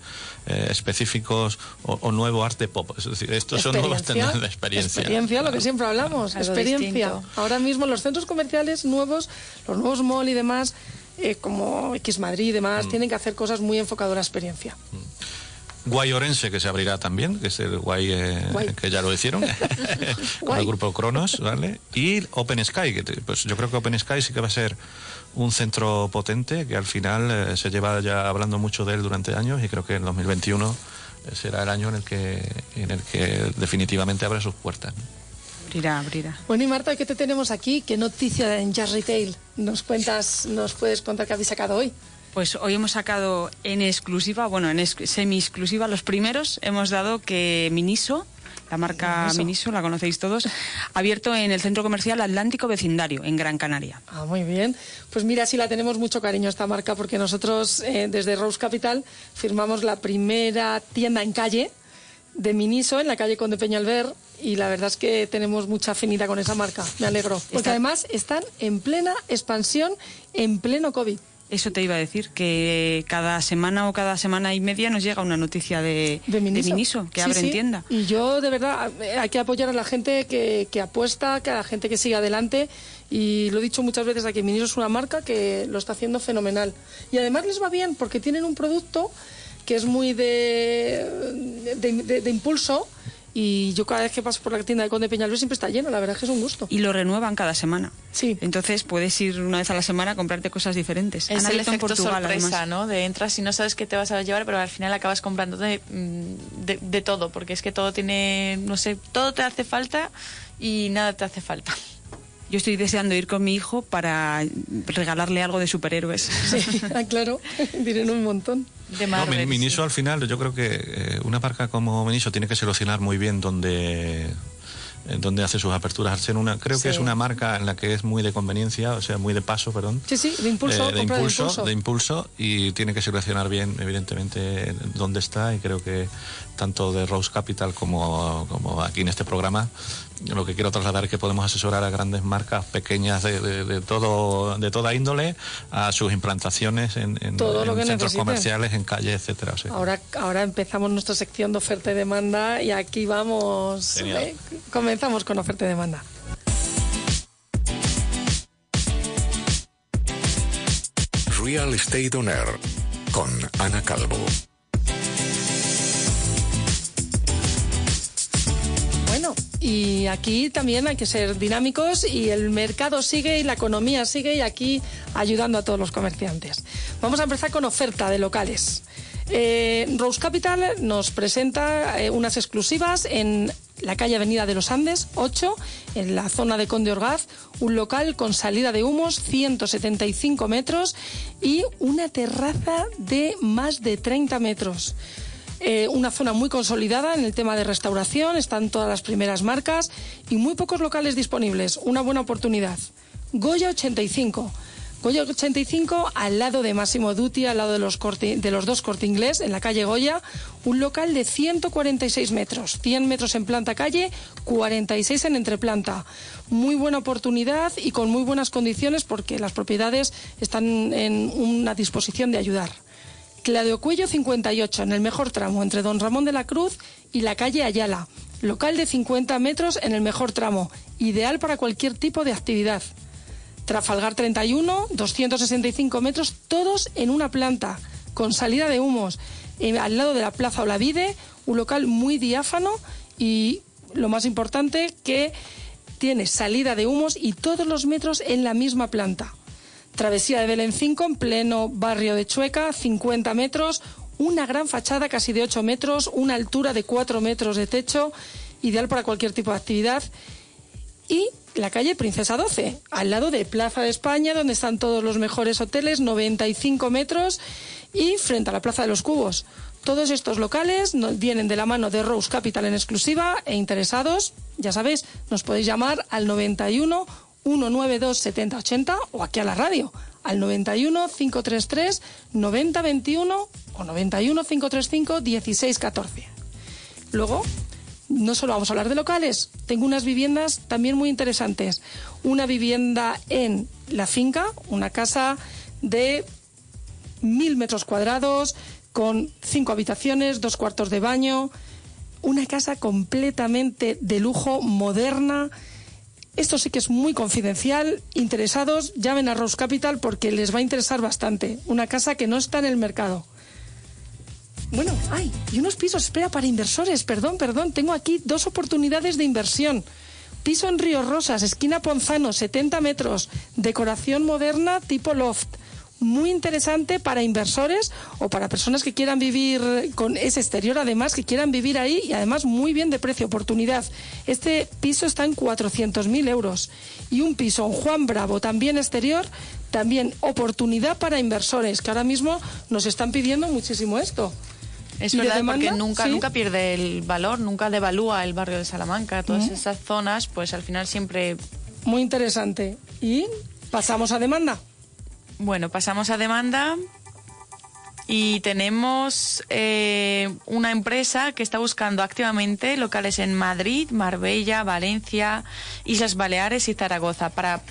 eh, específicos o, o nuevo arte pop. Es decir, estos son nuevas tendencias de experiencia. Experiencia, lo que siempre hablamos, Algo experiencia. distinto. Ahora mismo los centros comerciales nuevos, los nuevos mall y demás, eh, como X Madrid y demás, Mm. tienen que hacer cosas muy enfocadas a la experiencia. Guay Orense, que se abrirá también, que es el Guay, eh, Guay. que ya lo hicieron, con Guay. el grupo Cronos, ¿vale? Y Open Sky, que te- pues yo creo que Open Sky sí que va a ser un centro potente, que al final eh, se lleva ya hablando mucho de él durante años y creo que en 2021 eh, será el año en el que, en el que definitivamente abre sus puertas. ¿no? Abrirá, abrirá. Bueno, y Marta, ¿qué te tenemos aquí? ¿Qué noticia en Jazz Retail nos cuentas, nos puedes contar que habéis sacado hoy? Pues hoy hemos sacado en exclusiva, bueno, en ex- semi-exclusiva, los primeros. Hemos dado que Miniso, la marca Miniso. Miniso, la conocéis todos, ha abierto en el centro comercial Atlántico Vecindario, en Gran Canaria. Ah, muy bien. Pues mira, sí la tenemos mucho cariño esta marca porque nosotros eh, desde Rose Capital firmamos la primera tienda en calle de Miniso en la calle Conde Peñalver y la verdad es que tenemos mucha afinidad con esa marca. Me alegro. Porque además están en plena expansión, en pleno COVID. Eso te iba a decir, que cada semana o cada semana y media nos llega una noticia de, de Miniso, que abre en tienda. Y yo, de verdad, hay que apoyar a la gente que, que apuesta, que a la gente que sigue adelante. Y lo he dicho muchas veces aquí, Miniso es una marca que lo está haciendo fenomenal. Y además les va bien porque tienen un producto que es muy de, de impulso y yo cada vez que paso por la tienda de Conde Peñalver siempre está lleno, la verdad es que es un gusto. Y lo renuevan cada semana. Sí. Entonces puedes ir una vez a la semana a comprarte cosas diferentes. Es el efecto sorpresa, ¿no? De entras y no sabes qué te vas a llevar, pero al final acabas comprando de, mm, de, de todo, porque es que todo tiene, no sé, todo te hace falta y nada te hace falta. Yo estoy deseando ir con mi hijo para regalarle algo de superhéroes. Sí, ah, claro, diré un montón. De no, Miniso al final, yo creo que eh, una marca como Miniso tiene que seleccionar muy bien donde donde hace sus aperturas. una, creo que es una marca en la que es muy de conveniencia, o sea, muy de paso, perdón. Sí, sí, de impulso. Eh, de, impulso, de, impulso, y tiene que seleccionar bien, evidentemente, dónde está y creo que tanto de Rose Capital como, como aquí en este programa lo que quiero trasladar es que podemos asesorar a grandes marcas pequeñas de, todo de toda índole a sus implantaciones en, centros comerciales, en calles, etcétera. Ahora ahora empezamos nuestra sección de oferta y demanda y aquí vamos eh, comenzamos con oferta y demanda. Real Estate On Air con Ana Calvo. Y aquí también hay que ser dinámicos y el mercado sigue y la economía sigue y aquí ayudando a todos los comerciantes. Vamos a empezar con oferta de locales. Eh, Rose Capital nos presenta eh, unas exclusivas en la calle Avenida de los Andes 8, en la zona de Conde Orgaz, un local con salida de humos 175 metros y una terraza de más de 30 metros. Eh, una zona muy consolidada en el tema de restauración, están todas las primeras marcas y muy pocos locales disponibles. Una buena oportunidad. Goya 85. Goya 85 al lado de Máximo Duty, al lado de los, de los dos corte inglés, en la calle Goya, un local de 146 metros, 100 metros en planta calle, 46 en entreplanta. Muy buena oportunidad y con muy buenas condiciones porque las propiedades están en una disposición de ayudar. Claudio Cuello 58, en el mejor tramo, entre Don Ramón de la Cruz y la calle Ayala. Local de 50 metros en el mejor tramo, ideal para cualquier tipo de actividad. Trafalgar 31, 265 metros, todos en una planta, con salida de humos. al lado de la Plaza Olavide, un local muy diáfano y, lo más importante, que tiene salida de humos y todos los metros en la misma planta. Travesía de Belén 5 en pleno barrio de Chueca, 50 metros, una gran fachada casi de 8 metros, una altura de 4 metros de techo, ideal para cualquier tipo de actividad. Y la calle Princesa 12, al lado de Plaza de España, donde están todos los mejores hoteles, 95 metros, y frente a la Plaza de los Cubos. Todos estos locales vienen de la mano de Rose Capital en exclusiva e interesados, ya sabéis, nos podéis llamar al 91 192 7080 o aquí a la radio al 91 533 9021 o 91 535 1614. Luego, no solo vamos a hablar de locales, tengo unas viviendas también muy interesantes. Una vivienda en la finca, una casa de mil metros cuadrados, con cinco habitaciones, dos cuartos de baño, una casa completamente de lujo, moderna, esto sí que es muy confidencial. Interesados, llamen a Rose Capital porque les va a interesar bastante. Una casa que no está en el mercado. Bueno, ay, y unos pisos, espera, para inversores, perdón, perdón, tengo aquí dos oportunidades de inversión. Piso en Río Rosas, esquina Ponzano, 70 metros, decoración moderna tipo loft muy interesante para inversores o para personas que quieran vivir con ese exterior, además, que quieran vivir ahí y además muy bien de precio, oportunidad. Este piso está en 400.000 euros y un piso en Juan Bravo, también exterior, también oportunidad para inversores, que ahora mismo nos están pidiendo muchísimo esto. Es verdad, porque nunca, nunca pierde el valor, nunca devalúa el barrio de Salamanca. Todas esas zonas, pues al final siempre... Muy interesante. Y pasamos a demanda. Bueno, pasamos a demanda. Y tenemos eh, una empresa que está buscando activamente locales en Madrid, Marbella, Valencia, Islas Baleares y Zaragoza para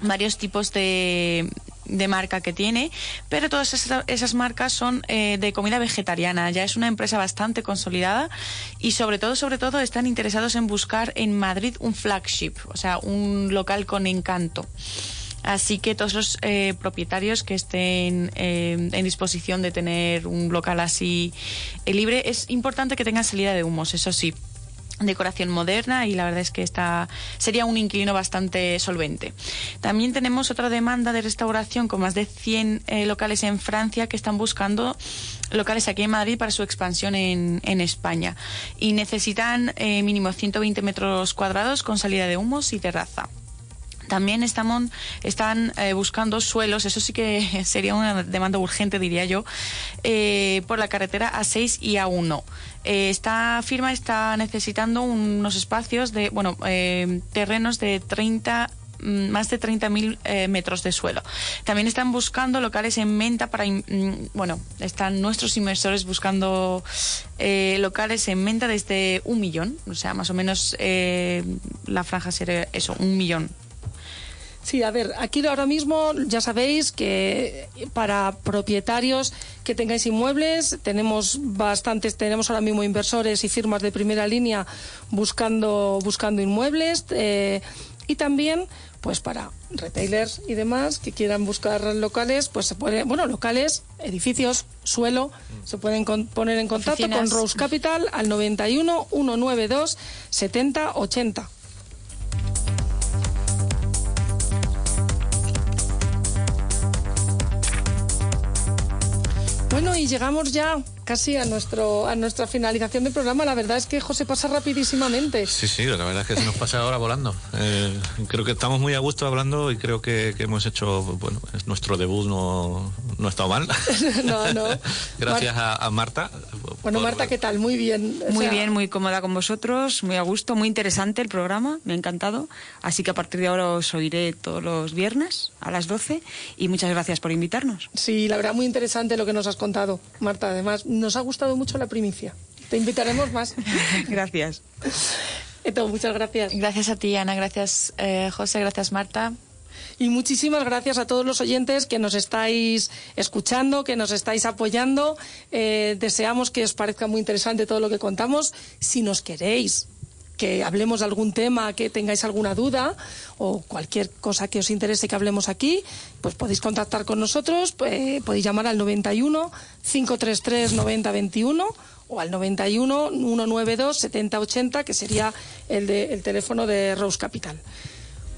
varios tipos de, de marca que tiene, pero todas esas, marcas son eh, de comida vegetariana. Ya es una empresa bastante consolidada y sobre todo, sobre todo, están interesados en buscar en Madrid un flagship, o sea, un local con encanto. Así que todos los eh, propietarios que estén eh, en disposición de tener un local así libre, es importante que tengan salida de humos, eso sí decoración moderna y la verdad es que está sería un inquilino bastante solvente. También tenemos otra demanda de restauración con más de 100 eh, locales en Francia que están buscando locales aquí en Madrid para su expansión en, en España y necesitan eh, mínimo 120 metros cuadrados con salida de humos y terraza. También estamos, están eh, buscando suelos, eso sí que sería una demanda urgente, diría yo, eh, por la carretera A6 y A1. Eh, esta firma está necesitando unos espacios de, bueno, terrenos de 30 mm, más de 30.000 metros de suelo. También están buscando locales en menta para, mm, bueno, están nuestros inversores buscando locales en menta desde un millón, o sea, más o menos la franja sería eso, un millón Sí, a ver, aquí ahora mismo ya sabéis que para propietarios que tengáis inmuebles tenemos bastantes, tenemos ahora mismo inversores y firmas de primera línea buscando buscando inmuebles eh, y también pues para retailers y demás que quieran buscar locales, pues se puede, bueno, locales, edificios, suelo, se pueden poner en contacto con Rose Capital al 91 192 70 80. Bueno, y llegamos ya casi a nuestro a nuestra finalización del programa. La verdad es que José pasa rapidísimamente. Sí, sí, la verdad es que se nos pasa ahora volando. Eh, creo que estamos muy a gusto hablando y creo que, hemos hecho, bueno, nuestro debut no, no ha estado mal. no, no. Gracias a, Marta. Bueno, Marta, ¿qué tal? Muy bien. muy bien, muy cómoda con vosotros, muy a gusto, muy interesante el programa, me ha encantado. Así que a partir de ahora os oiré todos los viernes a las 12 y muchas gracias por invitarnos. Sí, la verdad, muy interesante lo que nos has contado, Marta. Además, nos ha gustado mucho la primicia. Te invitaremos más. gracias. Eto, muchas gracias. Gracias a ti, Ana. Gracias, eh, José. Gracias, Marta. Y muchísimas gracias a todos los oyentes que nos estáis escuchando, que nos estáis apoyando. Eh, deseamos que os parezca muy interesante todo lo que contamos. Si nos queréis que hablemos de algún tema, que tengáis alguna duda o cualquier cosa que os interese que hablemos aquí, pues podéis contactar con nosotros, pues, podéis llamar al 91 533 9021 o al 91 192 7080, que sería el, de, el teléfono de Rose Capital.